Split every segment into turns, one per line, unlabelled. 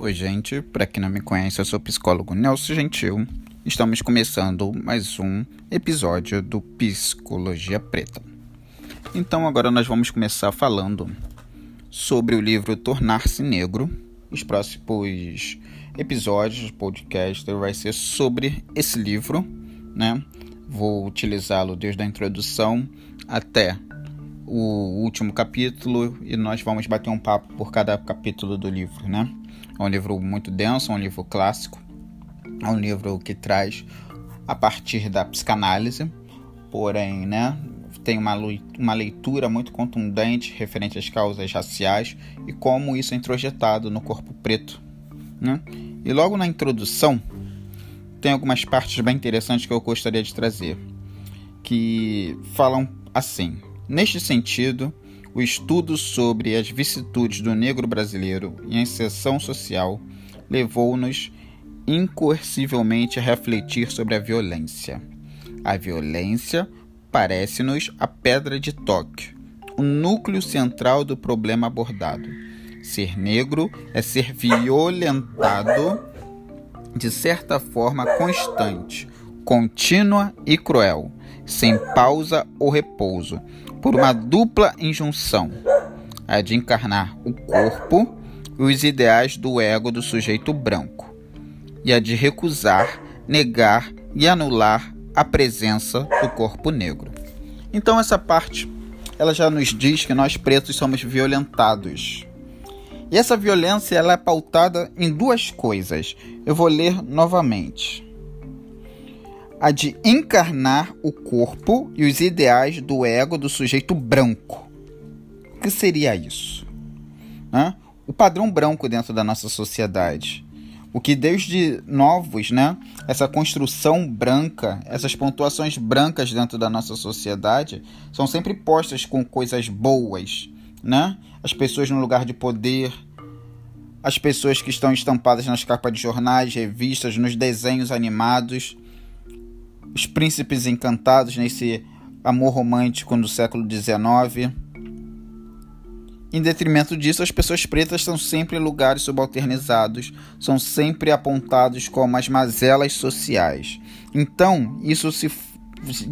Oi, gente. Para quem não me conhece, eu sou o psicólogo Nelson Gentil. Estamos começando mais um episódio do Psicologia Preta. Então, agora nós vamos começar falando sobre o livro Tornar-se Negro. Os próximos episódios do podcast vai ser sobre esse livro, né? Vou utilizá-lo desde a introdução até o último capítulo e nós vamos bater um papo por cada capítulo do livro, né? É um livro muito denso, é um livro clássico, é um livro que traz a partir da psicanálise, porém, né, tem uma, uma leitura muito contundente referente às causas raciais e como isso é introjetado no corpo preto. Né? E logo na introdução, tem algumas partes bem interessantes que eu gostaria de trazer, que falam assim: neste sentido, o estudo sobre as vicissitudes do negro brasileiro e a inserção social levou-nos incoercivelmente a refletir sobre a violência. A violência parece-nos a pedra de toque, o núcleo central do problema abordado. Ser negro é ser violentado de certa forma constante, contínua e cruel, sem pausa ou repouso, por uma dupla injunção: a de encarnar o corpo e os ideais do ego do sujeito branco, e a de recusar, negar e anular a presença do corpo negro. Então essa parte ela já nos diz que nós pretos somos violentados. E essa violência ela é pautada em duas coisas. Eu vou ler novamente a de encarnar o corpo e os ideais do ego do sujeito branco. O que seria isso? Né? O padrão branco dentro da nossa sociedade. O que desde novos, né, essa construção branca, essas pontuações brancas dentro da nossa sociedade são sempre postas com coisas boas, né? As pessoas no lugar de poder, as pessoas que estão estampadas nas capas de jornais, revistas, nos desenhos animados, os príncipes encantados nesse amor romântico do século XIX. Em detrimento disso, as pessoas pretas são sempre lugares subalternizados, são sempre apontados como as mazelas sociais. Então, isso se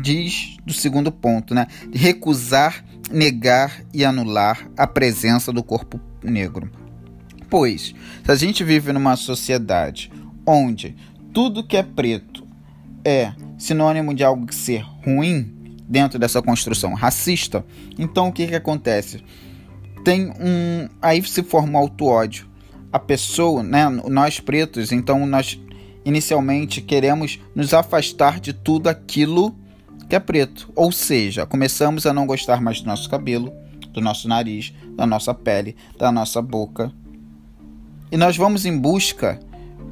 diz do segundo ponto, né? Recusar, negar e anular a presença do corpo negro. Pois, se a gente vive numa sociedade onde tudo que é preto é sinônimo de algo ser ruim dentro dessa construção racista, então o que, que acontece? Tem um. Aí se forma um auto-ódio. A pessoa, né, nós pretos, então nós inicialmente queremos nos afastar de tudo aquilo que é preto. Ou seja, começamos a não gostar mais do nosso cabelo, do nosso nariz, da nossa pele, da nossa boca. E nós vamos em busca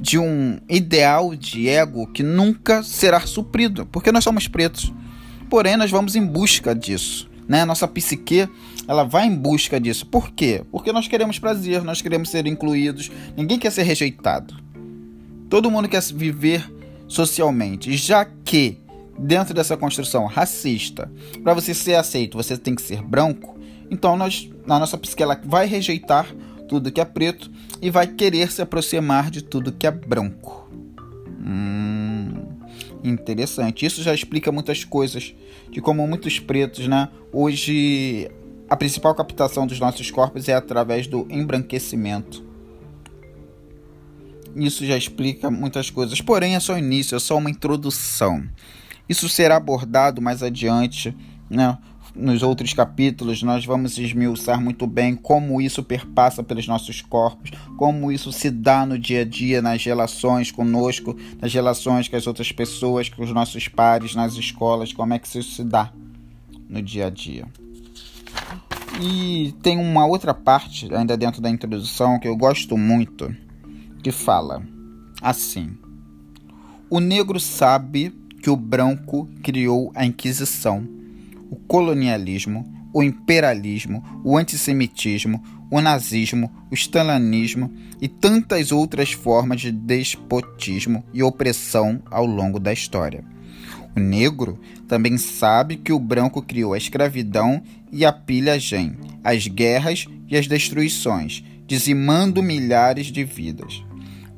de um ideal de ego que nunca será suprido, porque nós somos pretos. Porém, nós vamos em busca disso. Né? Nossa psique ela vai em busca disso. Por quê? Porque nós queremos prazer, nós queremos ser incluídos. Ninguém quer ser rejeitado. Todo mundo quer viver socialmente, já que dentro dessa construção racista, para você ser aceito, você tem que ser branco. Então, nós, na nossa psique, ela vai rejeitar tudo que é preto e vai querer se aproximar de tudo que é branco. Hum, interessante. Isso já explica muitas coisas de como muitos pretos, né? Hoje a principal captação dos nossos corpos é através do embranquecimento. Isso já explica muitas coisas, porém é só o início, é só uma introdução. Isso será abordado mais adiante, né? Nos outros capítulos, nós vamos esmiuçar muito bem como isso perpassa pelos nossos corpos, como isso se dá no dia a dia, nas relações conosco, nas relações com as outras pessoas, com os nossos pares, nas escolas, como é que isso se dá no dia a dia. E tem uma outra parte, ainda dentro da introdução, que eu gosto muito, que fala assim: O negro sabe que o branco criou a Inquisição o colonialismo, o imperialismo, o antissemitismo, o nazismo, o stalinismo e tantas outras formas de despotismo e opressão ao longo da história. O negro também sabe que o branco criou a escravidão e a pilhagem, as guerras e as destruições, dizimando milhares de vidas.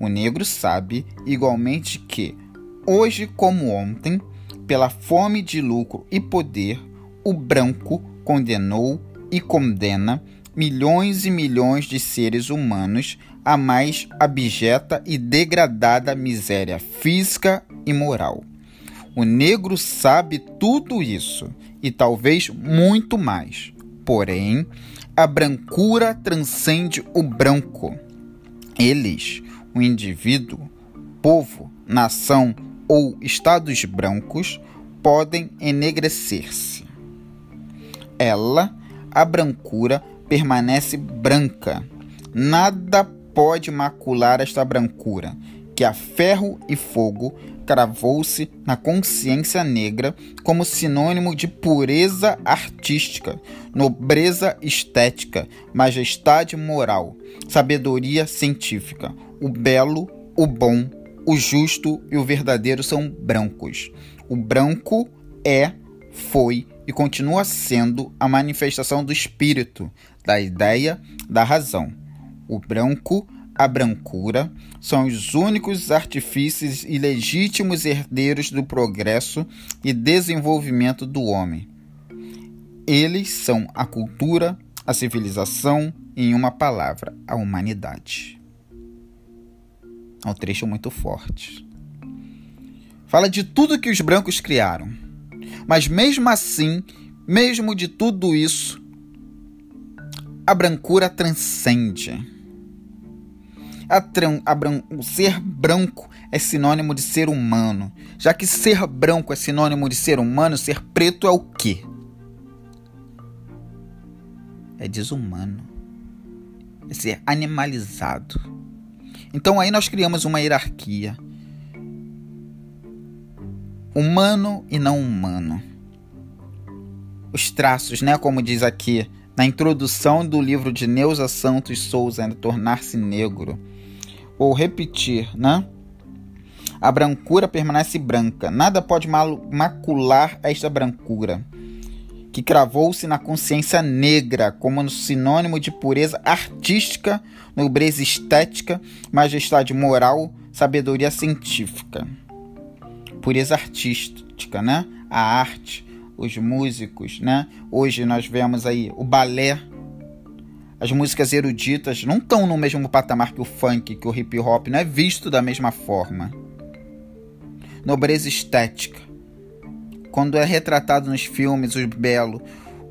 O negro sabe igualmente que, hoje como ontem, pela fome de lucro e poder, o branco condenou e condena milhões e milhões de seres humanos à mais abjeta e degradada miséria física e moral. O negro sabe tudo isso e talvez muito mais. Porém, a brancura transcende o branco. Eles, o indivíduo, povo, nação ou estados brancos, podem enegrecer-se. Ela, a brancura, permanece branca. Nada pode macular esta brancura, que a ferro e fogo cravou-se na consciência negra como sinônimo de pureza artística, nobreza estética, majestade moral, sabedoria científica. O belo, o bom, o justo e o verdadeiro são brancos. O branco é, foi e continua sendo a manifestação do espírito, da ideia, da razão. O branco a brancura são os únicos artifícios e legítimos herdeiros do progresso e desenvolvimento do homem. Eles são a cultura, a civilização em uma palavra, a humanidade. É um trecho muito forte. Fala de tudo que os brancos criaram. Mas mesmo assim, mesmo de tudo isso, a brancura transcende a tran, a bran, o ser branco é sinônimo de ser humano. Já que ser branco é sinônimo de ser humano, ser preto é o quê? É desumano. É ser animalizado. Então aí nós criamos uma hierarquia. Humano e não humano. Os traços, né, como diz aqui na introdução do livro de Neuza Santos Souza, Tornar-se Negro ou repetir, né? A brancura permanece branca, nada pode macular esta brancura, que cravou-se na consciência negra como sinônimo de pureza artística, nobreza estética, majestade moral, sabedoria científica. Pureza artística, né? A arte, os músicos, né? Hoje nós vemos aí o balé, as músicas eruditas não estão no mesmo patamar que o funk, que o hip hop, não é visto da mesma forma. Nobreza estética. Quando é retratado nos filmes o belo,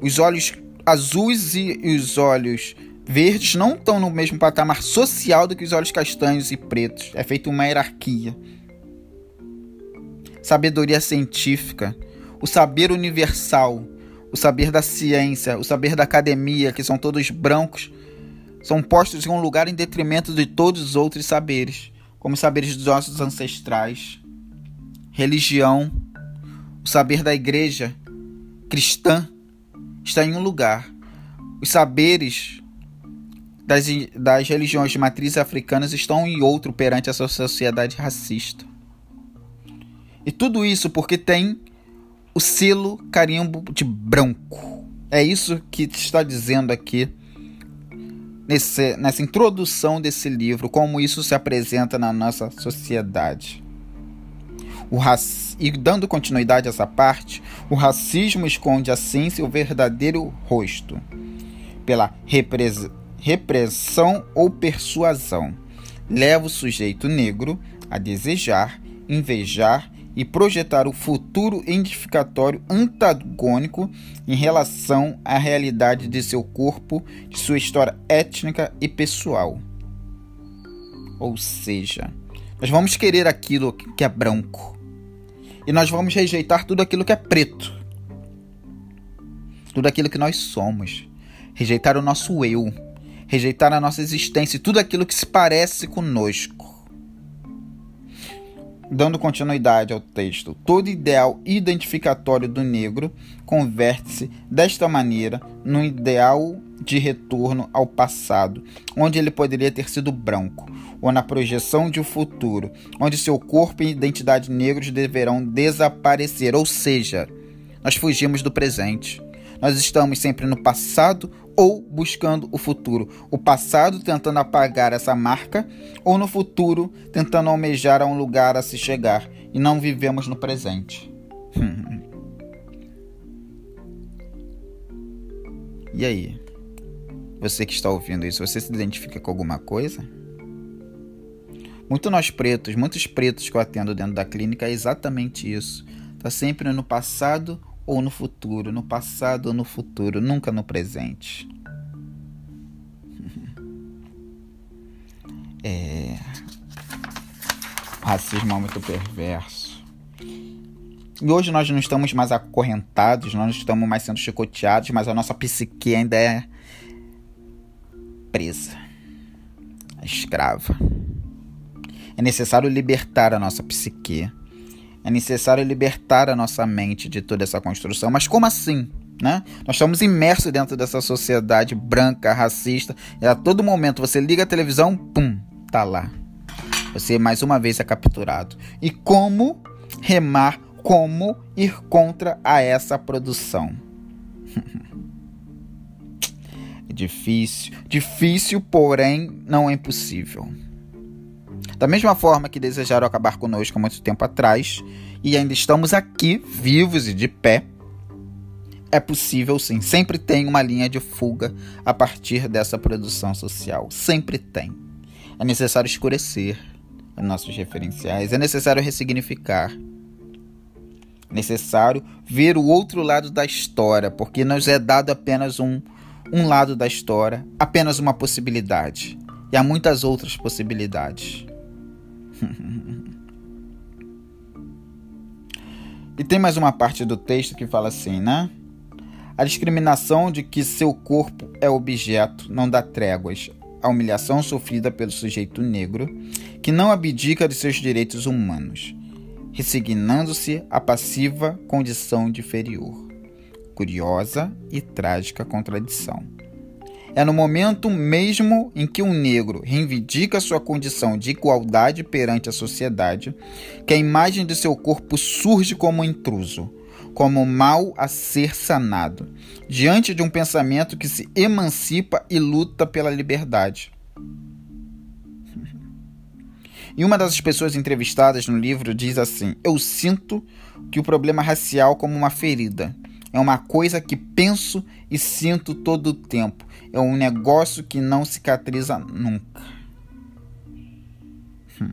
os olhos azuis e os olhos verdes não estão no mesmo patamar social do que os olhos castanhos e pretos. É feita uma hierarquia. Sabedoria científica, o saber universal, o saber da ciência, o saber da academia, que são todos brancos, são postos em um lugar em detrimento de todos os outros saberes, como os saberes dos nossos ancestrais, religião, o saber da igreja cristã está em um lugar. Os saberes das, das religiões de matriz africanas estão em outro perante essa sociedade racista. E tudo isso porque tem o selo carimbo de branco. É isso que está dizendo aqui nesse, nessa introdução desse livro, como isso se apresenta na nossa sociedade. O rac... E dando continuidade a essa parte, o racismo esconde assim seu verdadeiro rosto, pela repres... repressão ou persuasão. Leva o sujeito negro a desejar, invejar e projetar o futuro identificatório antagônico em relação à realidade de seu corpo, de sua história étnica e pessoal. Ou seja, nós vamos querer aquilo que é branco e nós vamos rejeitar tudo aquilo que é preto, tudo aquilo que nós somos, rejeitar o nosso eu, rejeitar a nossa existência e tudo aquilo que se parece conosco. Dando continuidade ao texto, todo ideal identificatório do negro converte-se desta maneira no ideal de retorno ao passado, onde ele poderia ter sido branco, ou na projeção de um futuro, onde seu corpo e identidade negros deverão desaparecer, ou seja, nós fugimos do presente. Nós estamos sempre no passado ou buscando o futuro. O passado tentando apagar essa marca, ou no futuro tentando almejar a um lugar a se chegar. E não vivemos no presente. e aí? Você que está ouvindo isso, você se identifica com alguma coisa? Muito nós pretos, muitos pretos que eu atendo dentro da clínica é exatamente isso. Tá sempre no passado ou no futuro, no passado ou no futuro, nunca no presente. É... O racismo é muito perverso. E hoje nós não estamos mais acorrentados, nós não estamos mais sendo chicoteados, mas a nossa psique ainda é presa, é escrava. É necessário libertar a nossa psique. É necessário libertar a nossa mente de toda essa construção. Mas como assim? Né? Nós estamos imersos dentro dessa sociedade branca, racista, e a todo momento você liga a televisão, pum, tá lá. Você mais uma vez é capturado. E como remar, como ir contra a essa produção? é difícil, difícil, porém não é impossível. Da mesma forma que desejaram acabar conosco há muito tempo atrás e ainda estamos aqui, vivos e de pé, é possível sim. Sempre tem uma linha de fuga a partir dessa produção social. Sempre tem. É necessário escurecer os nossos referenciais, é necessário ressignificar. É necessário ver o outro lado da história, porque nos é dado apenas um, um lado da história, apenas uma possibilidade. E há muitas outras possibilidades. e tem mais uma parte do texto que fala assim, né? A discriminação de que seu corpo é objeto não dá tréguas à humilhação sofrida pelo sujeito negro, que não abdica de seus direitos humanos, resignando-se à passiva condição de inferior. Curiosa e trágica contradição. É no momento mesmo em que um negro reivindica sua condição de igualdade perante a sociedade que a imagem de seu corpo surge como intruso, como mal a ser sanado, diante de um pensamento que se emancipa e luta pela liberdade. E uma das pessoas entrevistadas no livro diz assim: Eu sinto que o problema racial como uma ferida. É uma coisa que penso e sinto todo o tempo é um negócio que não cicatriza nunca. Hum.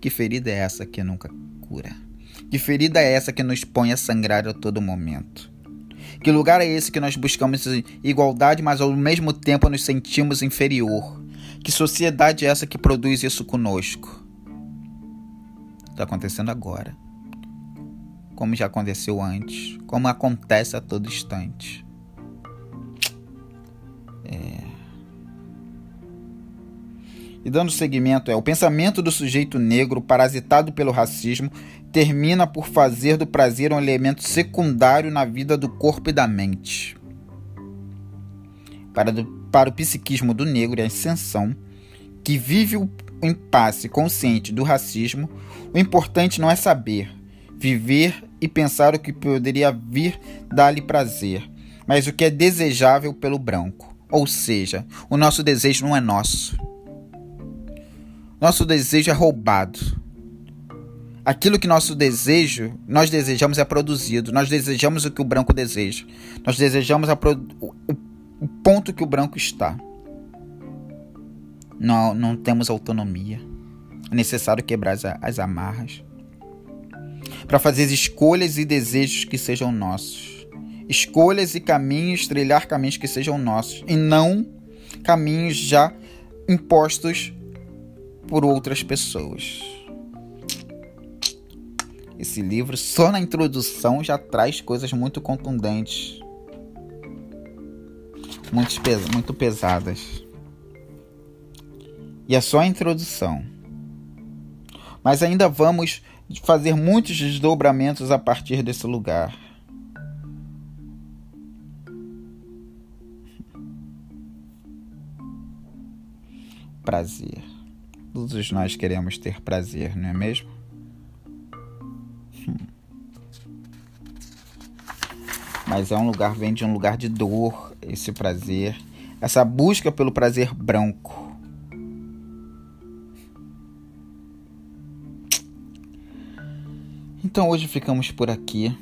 Que ferida é essa que nunca cura? Que ferida é essa que nos põe a sangrar a todo momento? Que lugar é esse que nós buscamos igualdade, mas ao mesmo tempo nos sentimos inferior? Que sociedade é essa que produz isso conosco? Está acontecendo agora. Como já aconteceu antes. Como acontece a todo instante. É... E dando seguimento, é o pensamento do sujeito negro parasitado pelo racismo termina por fazer do prazer um elemento secundário na vida do corpo e da mente. Para, do, para o psiquismo do negro e a ascensão, que vive o impasse consciente do racismo, o importante não é saber, viver e pensar o que poderia vir dar-lhe prazer, mas o que é desejável pelo branco. Ou seja, o nosso desejo não é nosso. Nosso desejo é roubado. Aquilo que nosso desejo, nós desejamos é produzido. Nós desejamos o que o branco deseja. Nós desejamos o, o ponto que o branco está. Não, não temos autonomia. É necessário quebrar as, as amarras para fazer escolhas e desejos que sejam nossos escolhas e caminhos, trilhar caminhos que sejam nossos e não caminhos já impostos por outras pessoas. Esse livro, só na introdução, já traz coisas muito contundentes, muito, pes muito pesadas. E é só a introdução. Mas ainda vamos fazer muitos desdobramentos a partir desse lugar. prazer. Todos nós queremos ter prazer, não é mesmo? Hum. mas é um lugar vem de um lugar de dor, esse prazer, essa busca pelo prazer branco. Então hoje ficamos por aqui.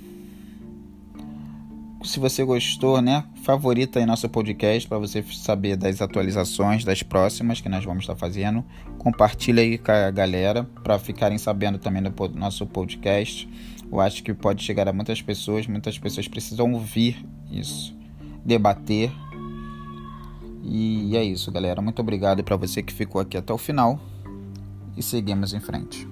Se você gostou, né, favorita aí nosso podcast para você saber das atualizações das próximas que nós vamos estar fazendo. Compartilha aí com a galera para ficarem sabendo também do nosso podcast. Eu acho que pode chegar a muitas pessoas, muitas pessoas precisam ouvir isso, debater. E é isso, galera. Muito obrigado para você que ficou aqui até o final e seguimos em frente.